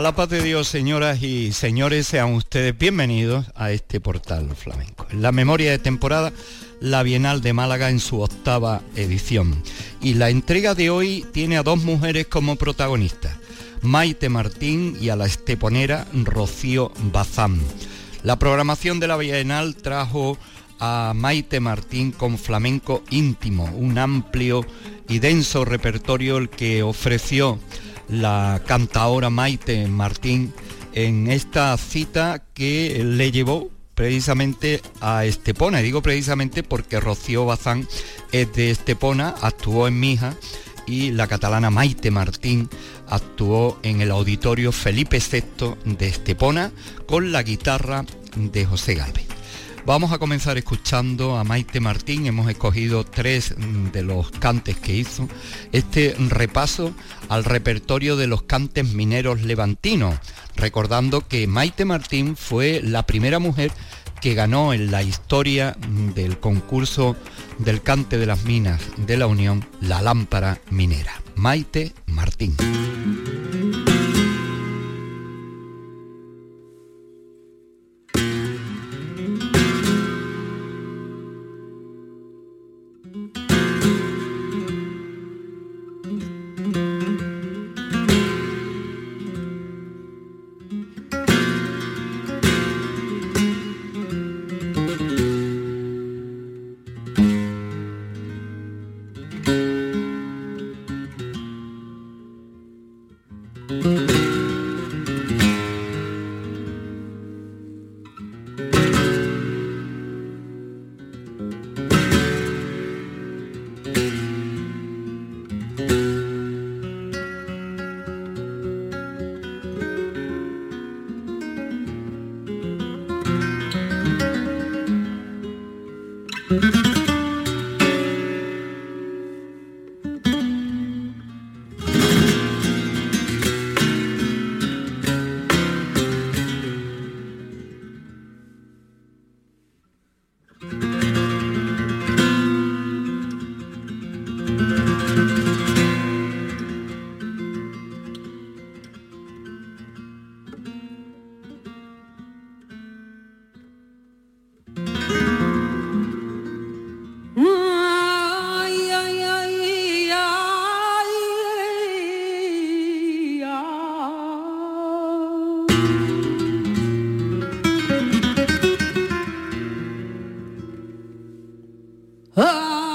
A la paz de Dios, señoras y señores, sean ustedes bienvenidos a este portal flamenco. En la memoria de temporada, la Bienal de Málaga en su octava edición. Y la entrega de hoy tiene a dos mujeres como protagonistas, Maite Martín y a la esteponera Rocío Bazán. La programación de la Bienal trajo a Maite Martín con flamenco íntimo, un amplio y denso repertorio el que ofreció la cantaora Maite Martín en esta cita que le llevó precisamente a Estepona. Y digo precisamente porque Rocío Bazán es de Estepona, actuó en Mija y la catalana Maite Martín actuó en el auditorio Felipe VI de Estepona con la guitarra de José Galvez. Vamos a comenzar escuchando a Maite Martín, hemos escogido tres mm, de los cantes que hizo, este repaso al repertorio de los cantes mineros levantinos, recordando que Maite Martín fue la primera mujer que ganó en la historia mm, del concurso del cante de las minas de la Unión la lámpara minera. Maite Martín. Y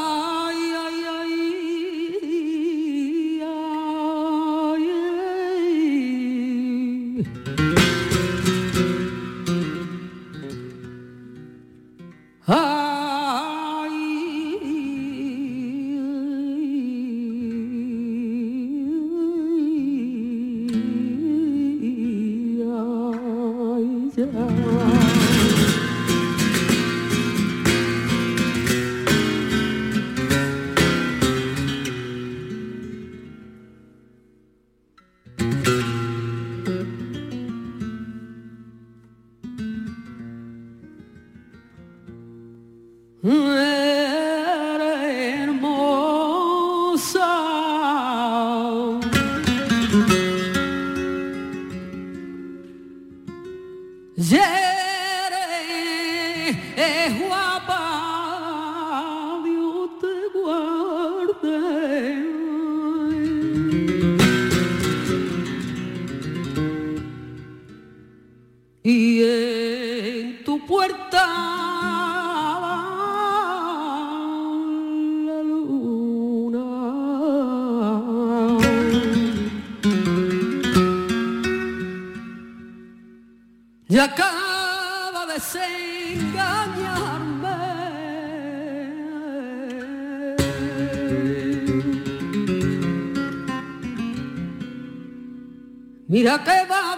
Mira que va a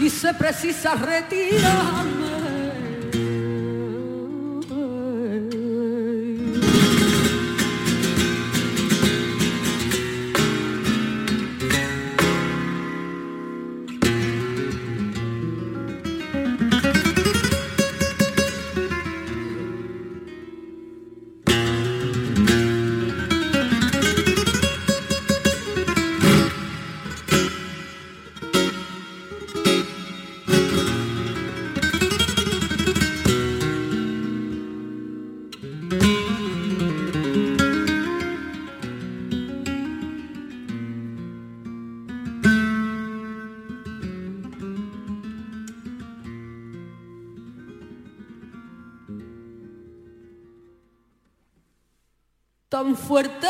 Y se precisa retirar tan fuerte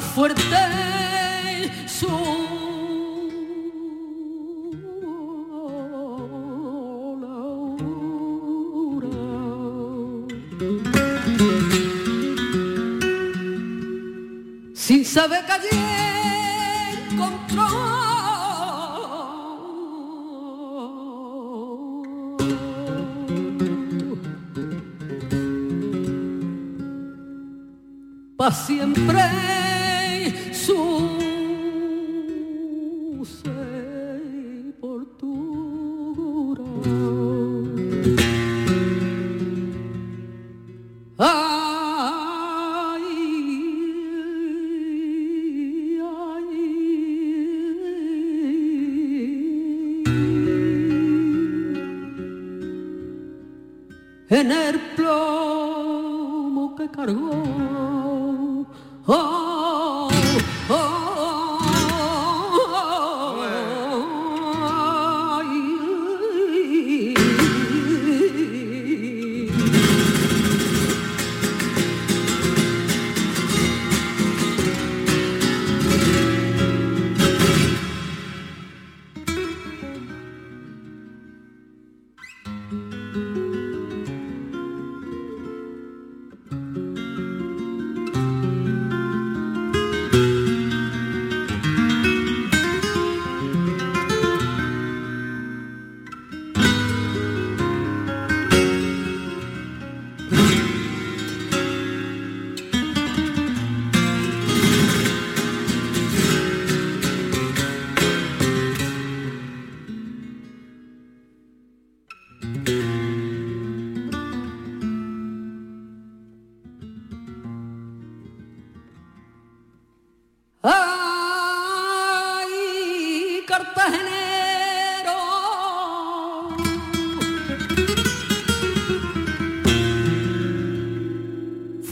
fuerte su sin saber que allí encontró pa siempre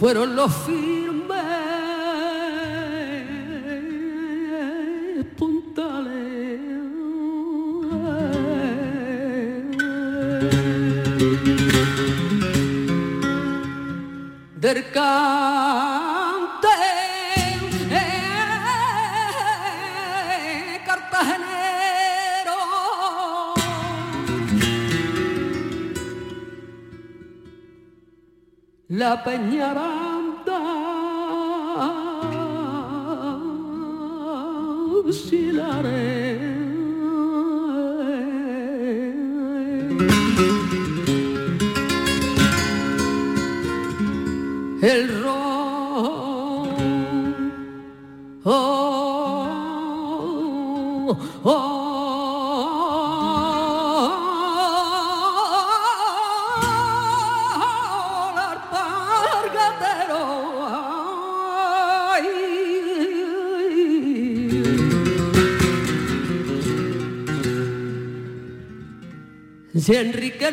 fueron los firmes la si Enrique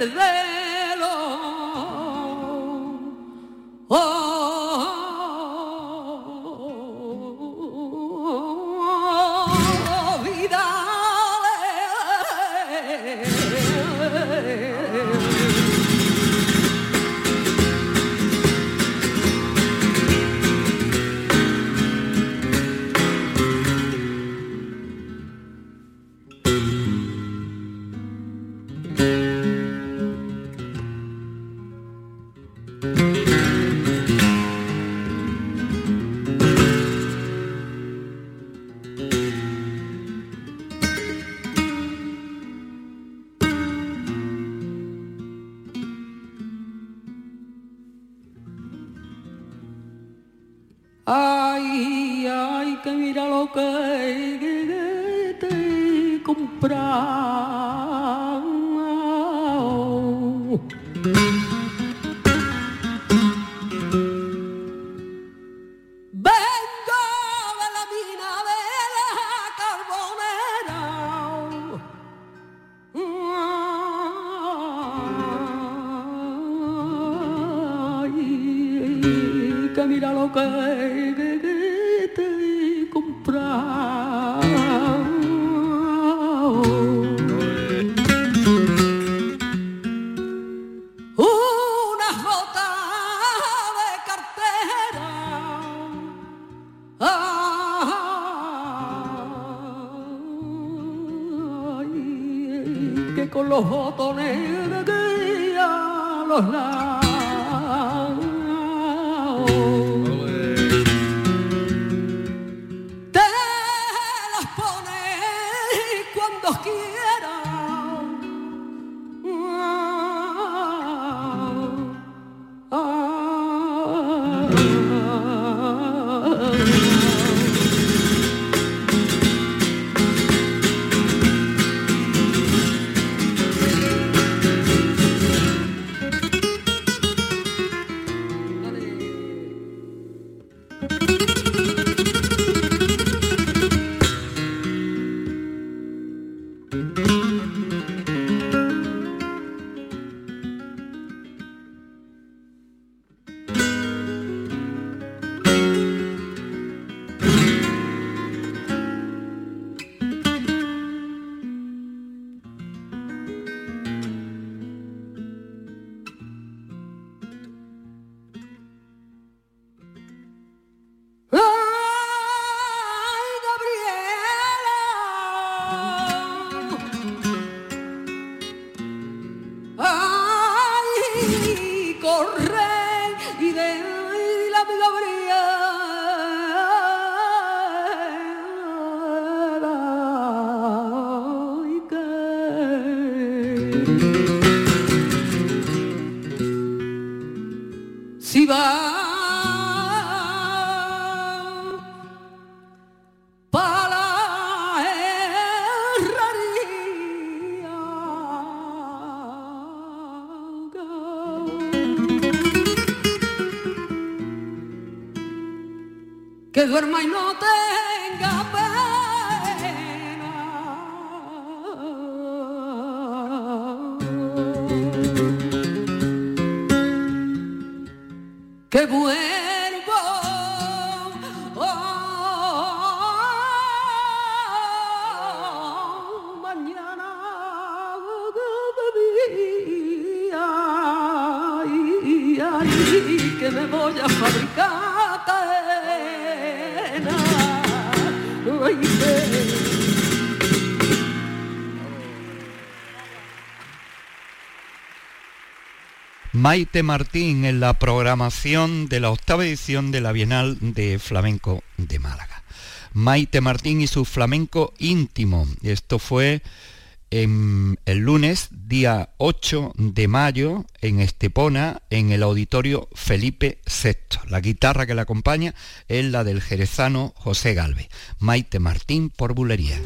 duerma y no tenga pena. Que vuelvo oh, mañana ay, ay, que me voy a fabricar Maite Martín en la programación de la octava edición de la Bienal de Flamenco de Málaga. Maite Martín y su flamenco íntimo. Esto fue en el lunes, día 8 de mayo, en Estepona, en el auditorio Felipe VI. La guitarra que la acompaña es la del jerezano José Galvez. Maite Martín por bulería.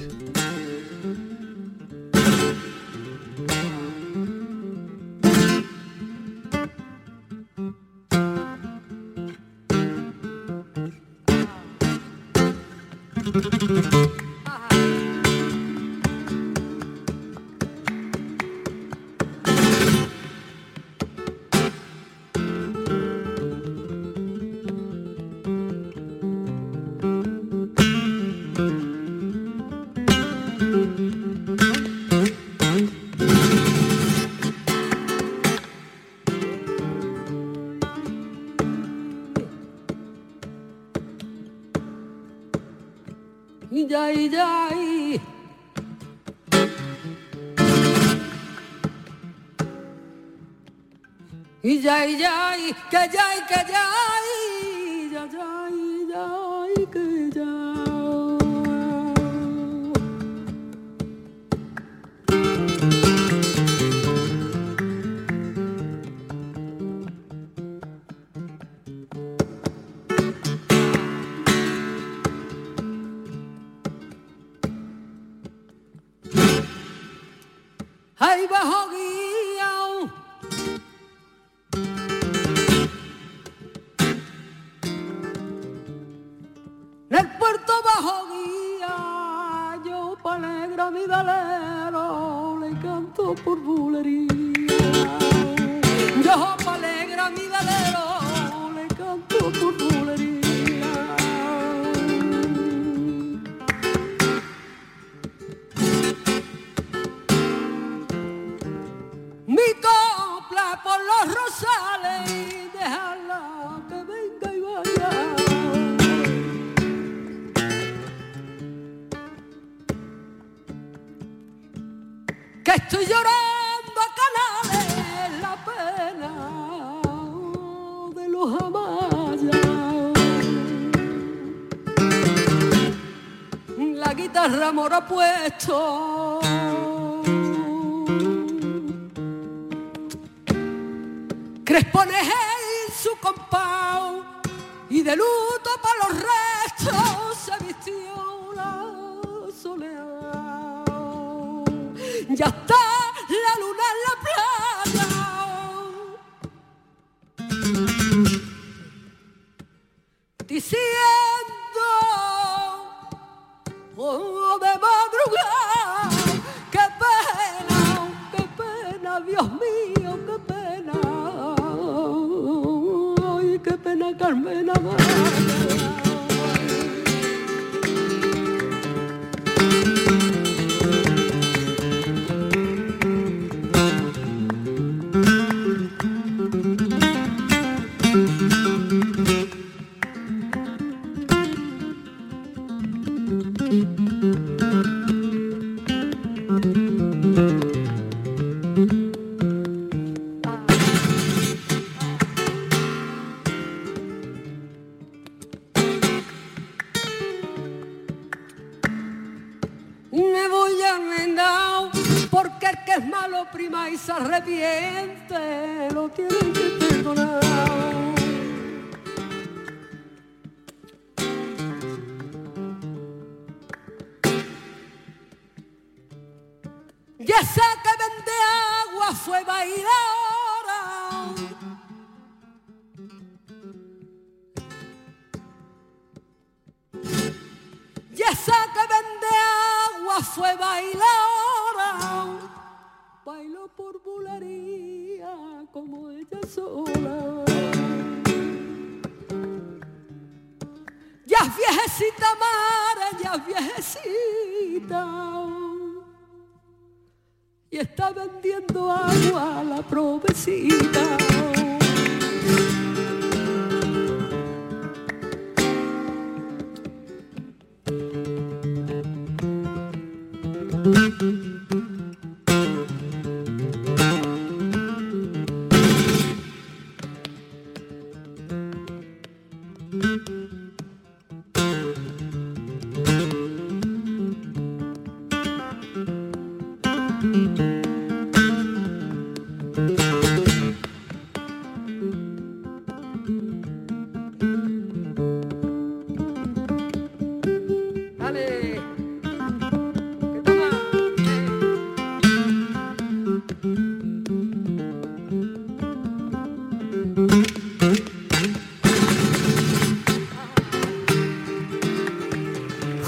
Yay, yay, que yay, que yay. puesto. çıkarmın ama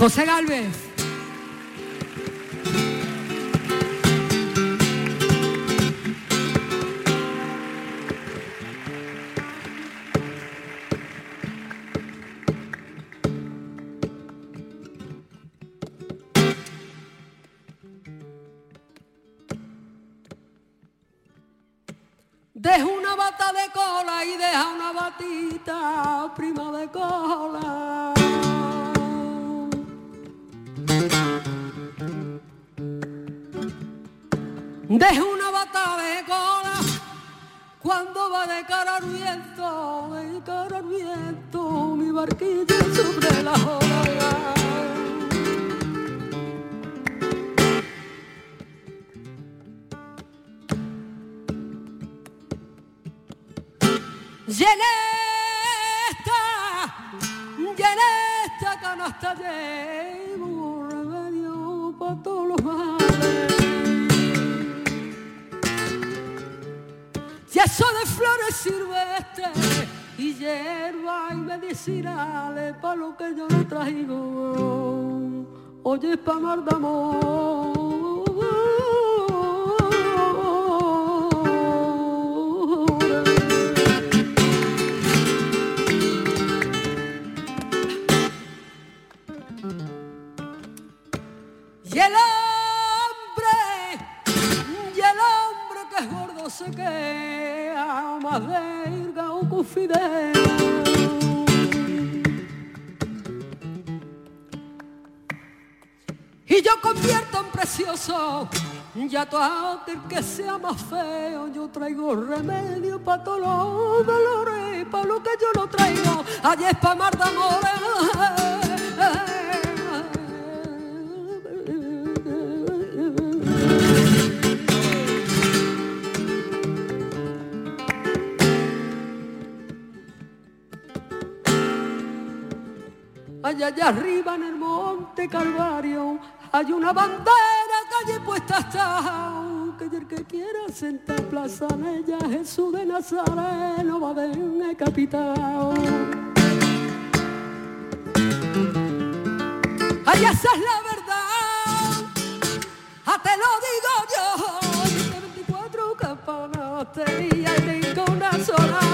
José Galvez. Yeso de flores silvestres y hierba y medicinales para lo que yo no traigo. Oye, es pa' mar de Y verga o confidente. Y yo convierto en precioso ya todo aquel que sea más feo, yo traigo remedio para todos los dolores, para lo que yo no traigo, allí es para mar Allá, allá arriba en el monte Calvario hay una bandera que allí puesta está. Que el que quiera sentar plaza en ella, Jesús de Nazareno va a ver capitán. Ay, esa es la verdad, ah, te lo digo yo. 24 campanas tenía y ninguna sonaba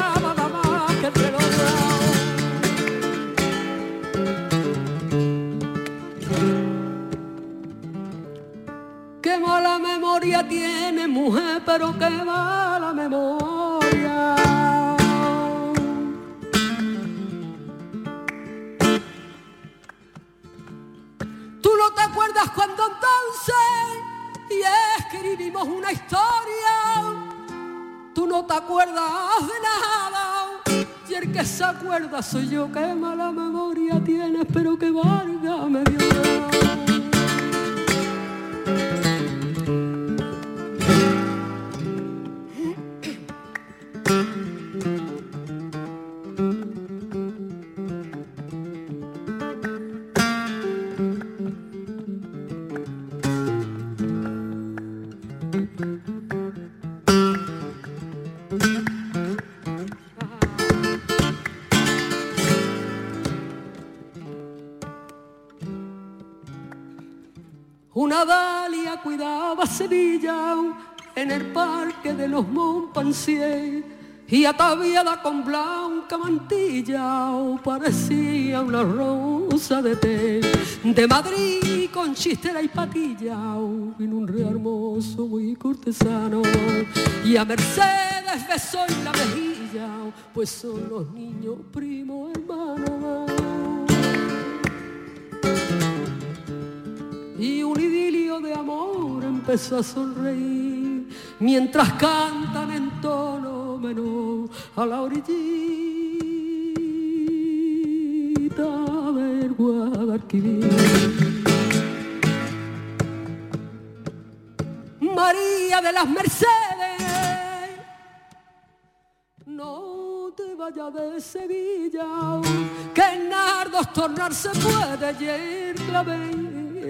memoria tiene mujer, pero qué mala memoria. Tú no te acuerdas cuando entonces y escribimos una historia. Tú no te acuerdas de nada. Y el que se acuerda soy yo. Qué mala memoria tienes, pero qué varga me Sevilla en el parque de los Montpensier y ataviada con blanca mantilla parecía una rosa de té. De Madrid con chistera y patilla vino un rey hermoso muy cortesano. Y a Mercedes besó en la mejilla pues son los niños primos hermanos y un idilio de amor empezó a sonreír mientras cantan en tono menor a la orillita del Guadalquivir. María de las Mercedes, no te vayas de Sevilla, que en nardos tornarse puede y el clavel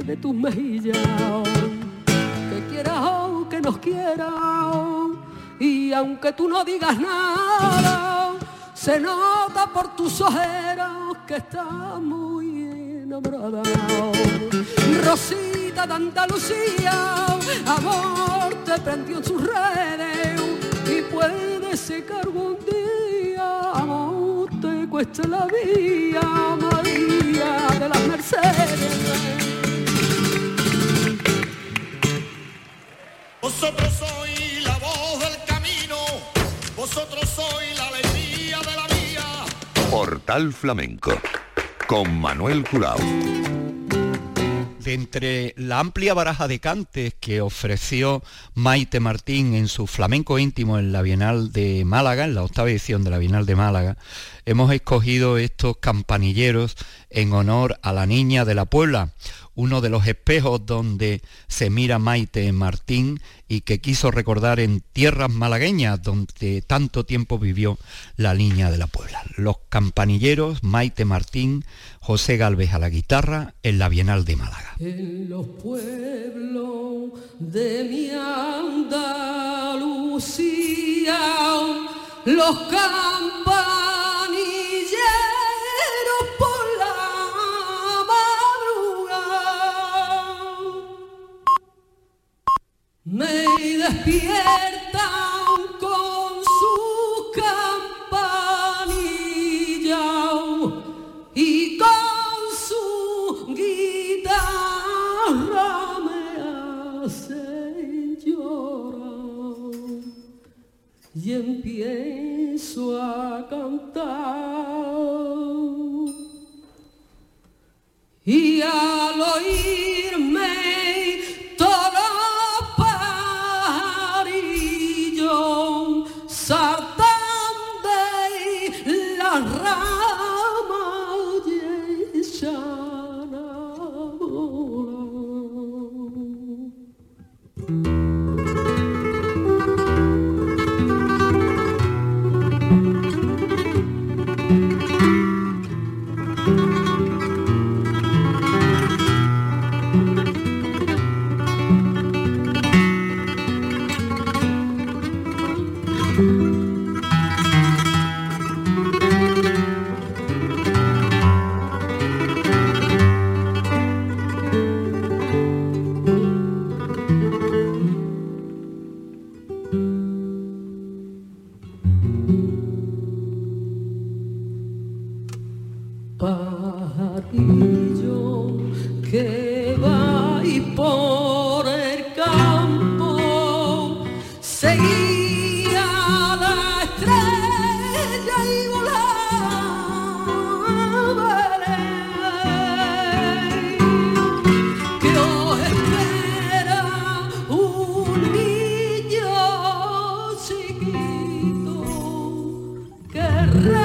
de tus mejillas, que quieras o que nos quieras, y aunque tú no digas nada, se nota por tus ojeras que estás muy enamorada. Rosita de Andalucía, amor te prendió en sus redes, y puede que algún día, amor te cueste la vida, María de las Mercedes. Vosotros sois la voz del camino, vosotros sois la alegría de la vía. Portal Flamenco con Manuel Curao. De entre la amplia baraja de cantes que ofreció Maite Martín en su flamenco íntimo en la Bienal de Málaga, en la octava edición de la Bienal de Málaga, hemos escogido estos campanilleros en honor a la niña de la Puebla, uno de los espejos donde se mira Maite Martín y que quiso recordar en tierras malagueñas donde tanto tiempo vivió la niña de la Puebla. Los campanilleros, Maite Martín, José Galvez a la guitarra en la Bienal de Málaga. En los pueblos de mi Andalucía, los me despiertan Yeah.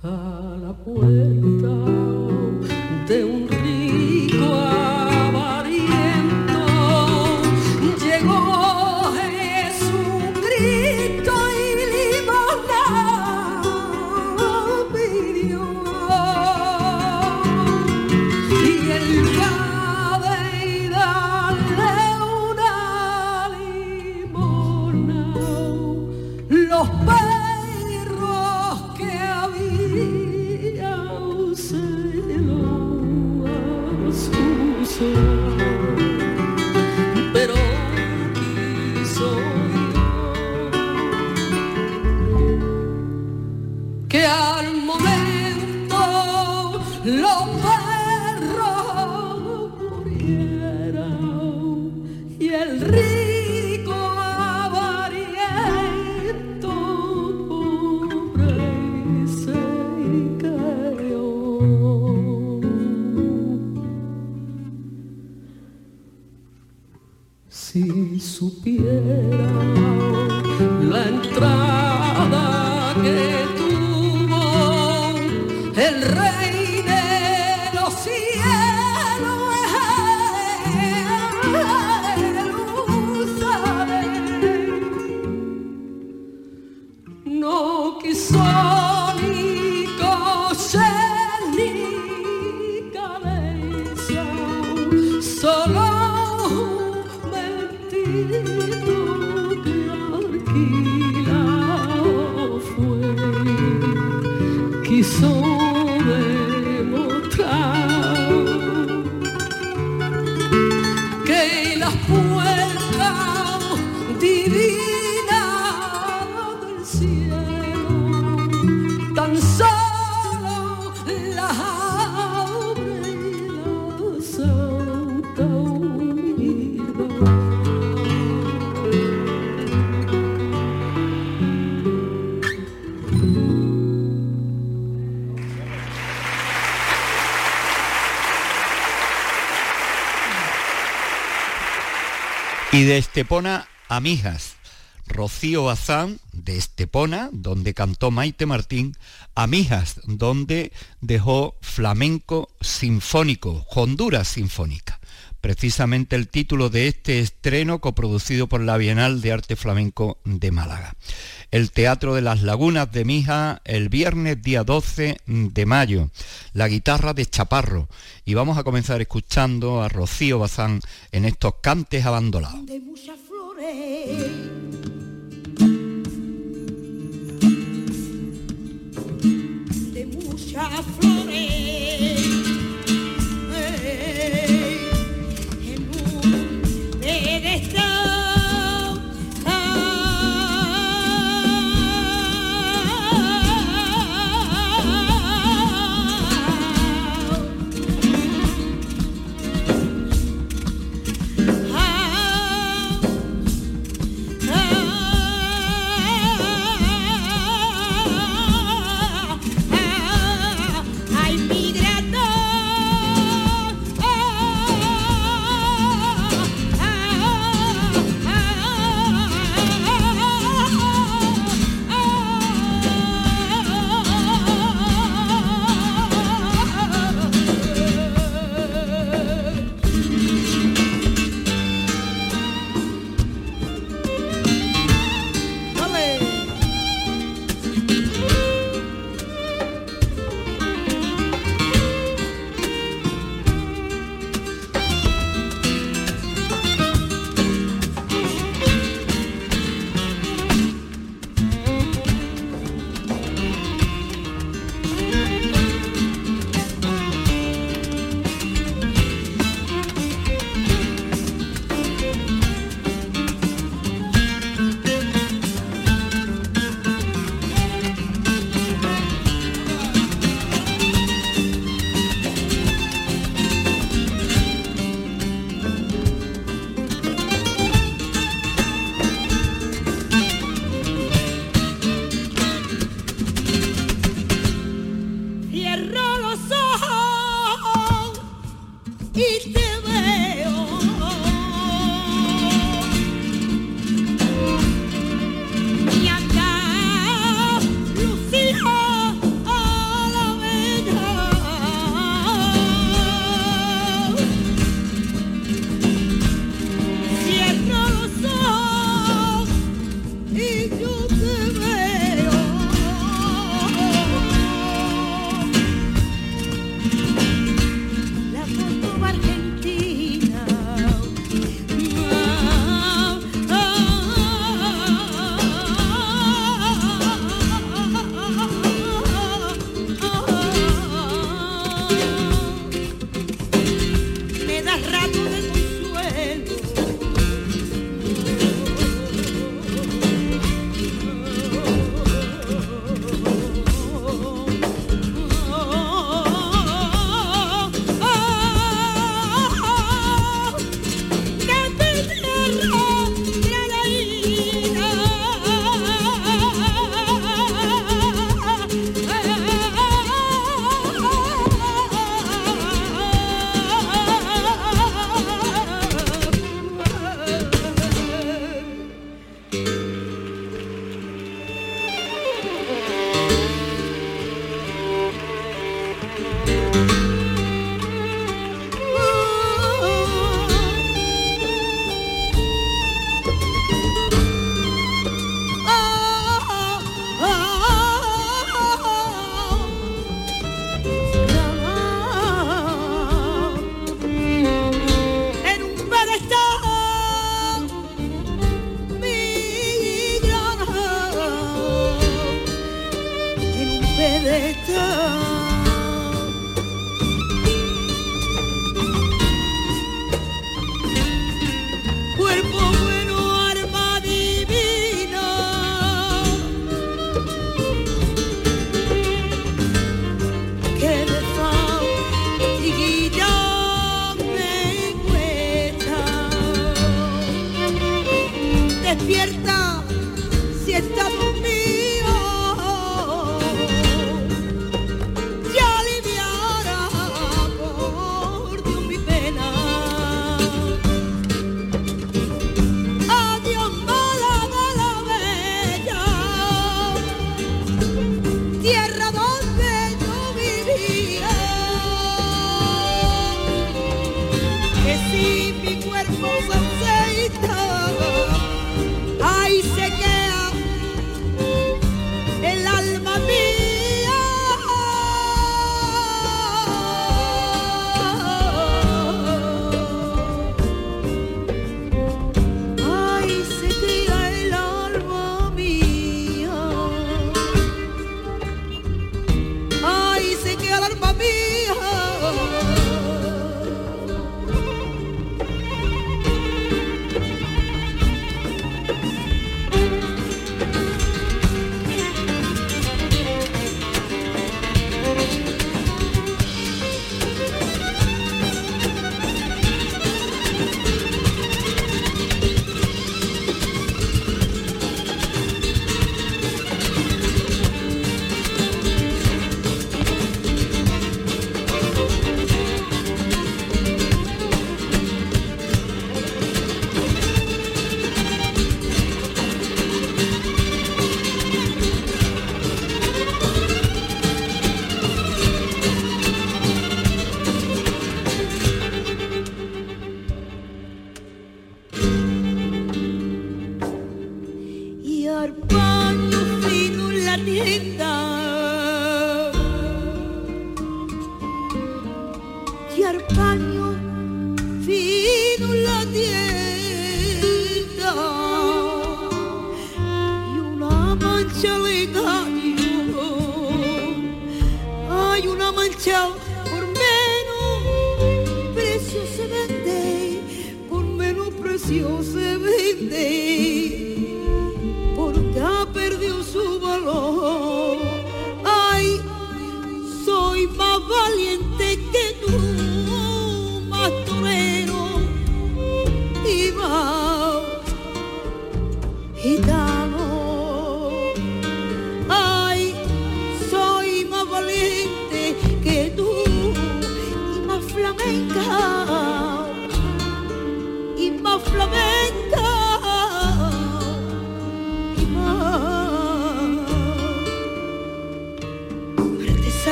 Y de Estepona a Mijas, Rocío Bazán de Estepona, donde cantó Maite Martín, a Mijas, donde dejó flamenco sinfónico, Honduras Sinfónica. Precisamente el título de este estreno coproducido por la Bienal de Arte Flamenco de Málaga. El Teatro de las Lagunas de Mija el viernes día 12 de mayo. La guitarra de Chaparro. Y vamos a comenzar escuchando a Rocío Bazán en estos cantes abandonados. De muchas flores. Flores. Flamenca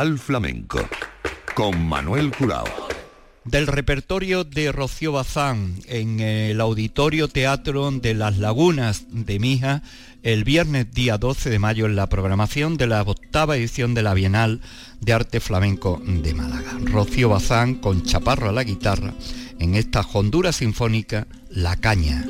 Flamenco con Manuel Curao. Del repertorio de Rocío Bazán en el Auditorio Teatro de las Lagunas de Mija el viernes día 12 de mayo en la programación de la octava edición de la Bienal de Arte Flamenco de Málaga. Rocío Bazán con Chaparro a la guitarra en esta Honduras Sinfónica La Caña.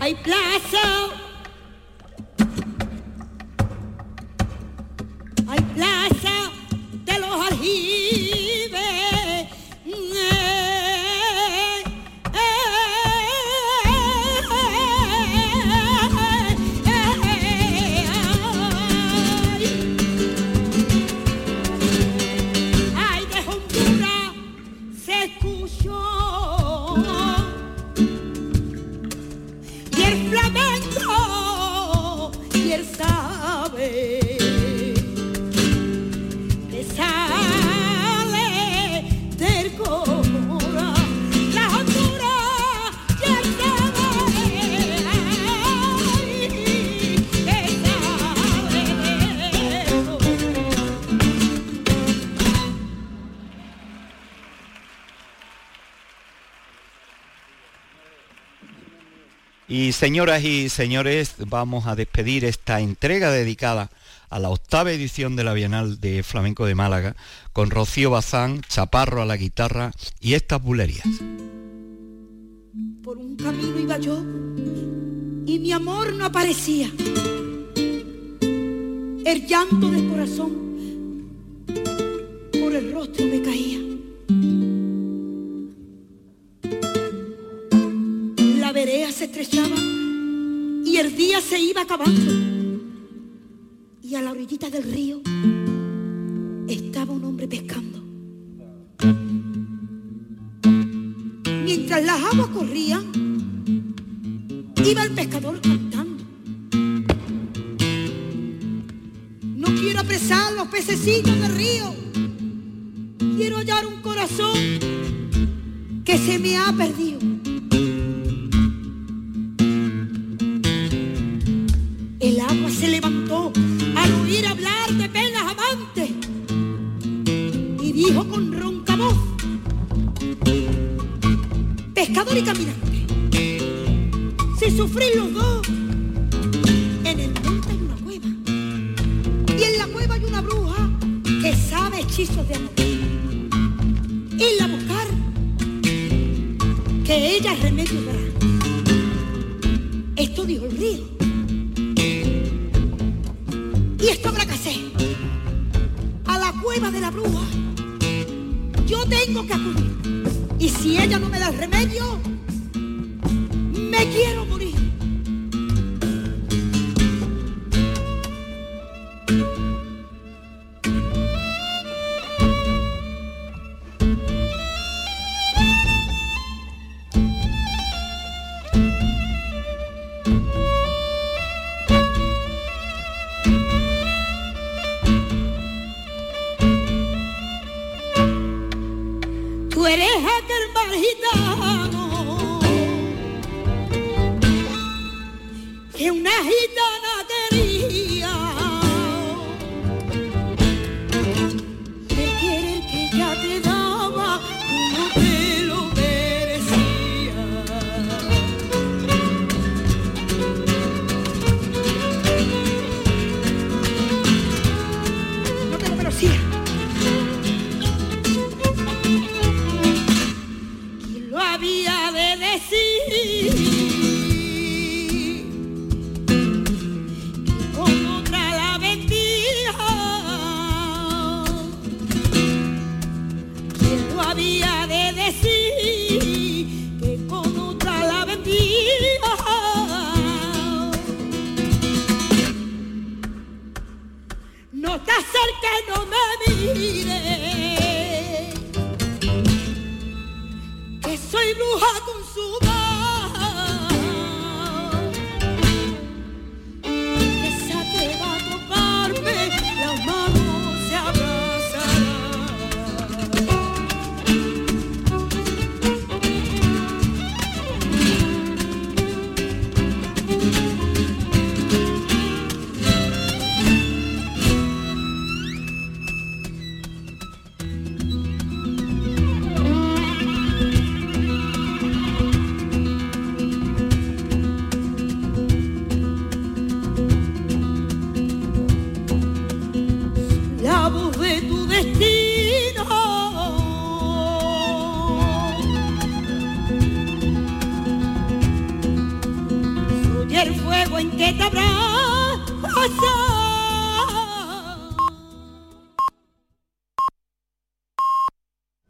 Hay plaza. Señoras y señores, vamos a despedir esta entrega dedicada a la octava edición de la Bienal de Flamenco de Málaga con Rocío Bazán, Chaparro a la guitarra y estas bulerías. Por un camino iba yo y mi amor no aparecía. El llanto del corazón por el rostro me caía. La verea se estrechaba y el día se iba acabando. Y a la orillita del río estaba un hombre pescando. Mientras las aguas corrían, iba el pescador cantando. No quiero apresar los pececitos del río. Quiero hallar un corazón que se me ha perdido.